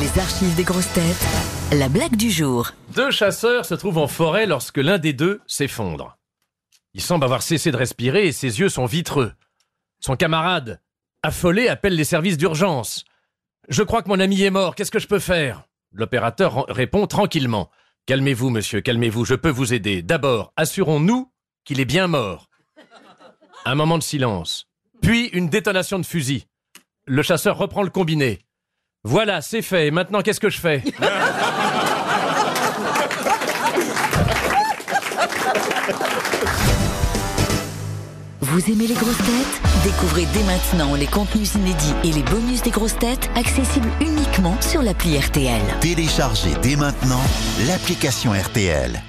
Les archives des grosses têtes. La blague du jour. Deux chasseurs se trouvent en forêt lorsque l'un des deux s'effondre. Il semble avoir cessé de respirer et ses yeux sont vitreux. Son camarade, affolé, appelle les services d'urgence. Je crois que mon ami est mort, qu'est-ce que je peux faire? L'opérateur répond tranquillement. Calmez-vous, monsieur, calmez-vous, je peux vous aider. D'abord, assurons-nous qu'il est bien mort. Un moment de silence. Puis une détonation de fusil. Le chasseur reprend le combiné. Voilà, c'est fait. Et Maintenant, qu'est-ce que je fais Vous aimez les grosses têtes Découvrez dès maintenant les contenus inédits et les bonus des grosses têtes accessibles uniquement sur l'appli RTL. Téléchargez dès maintenant l'application RTL.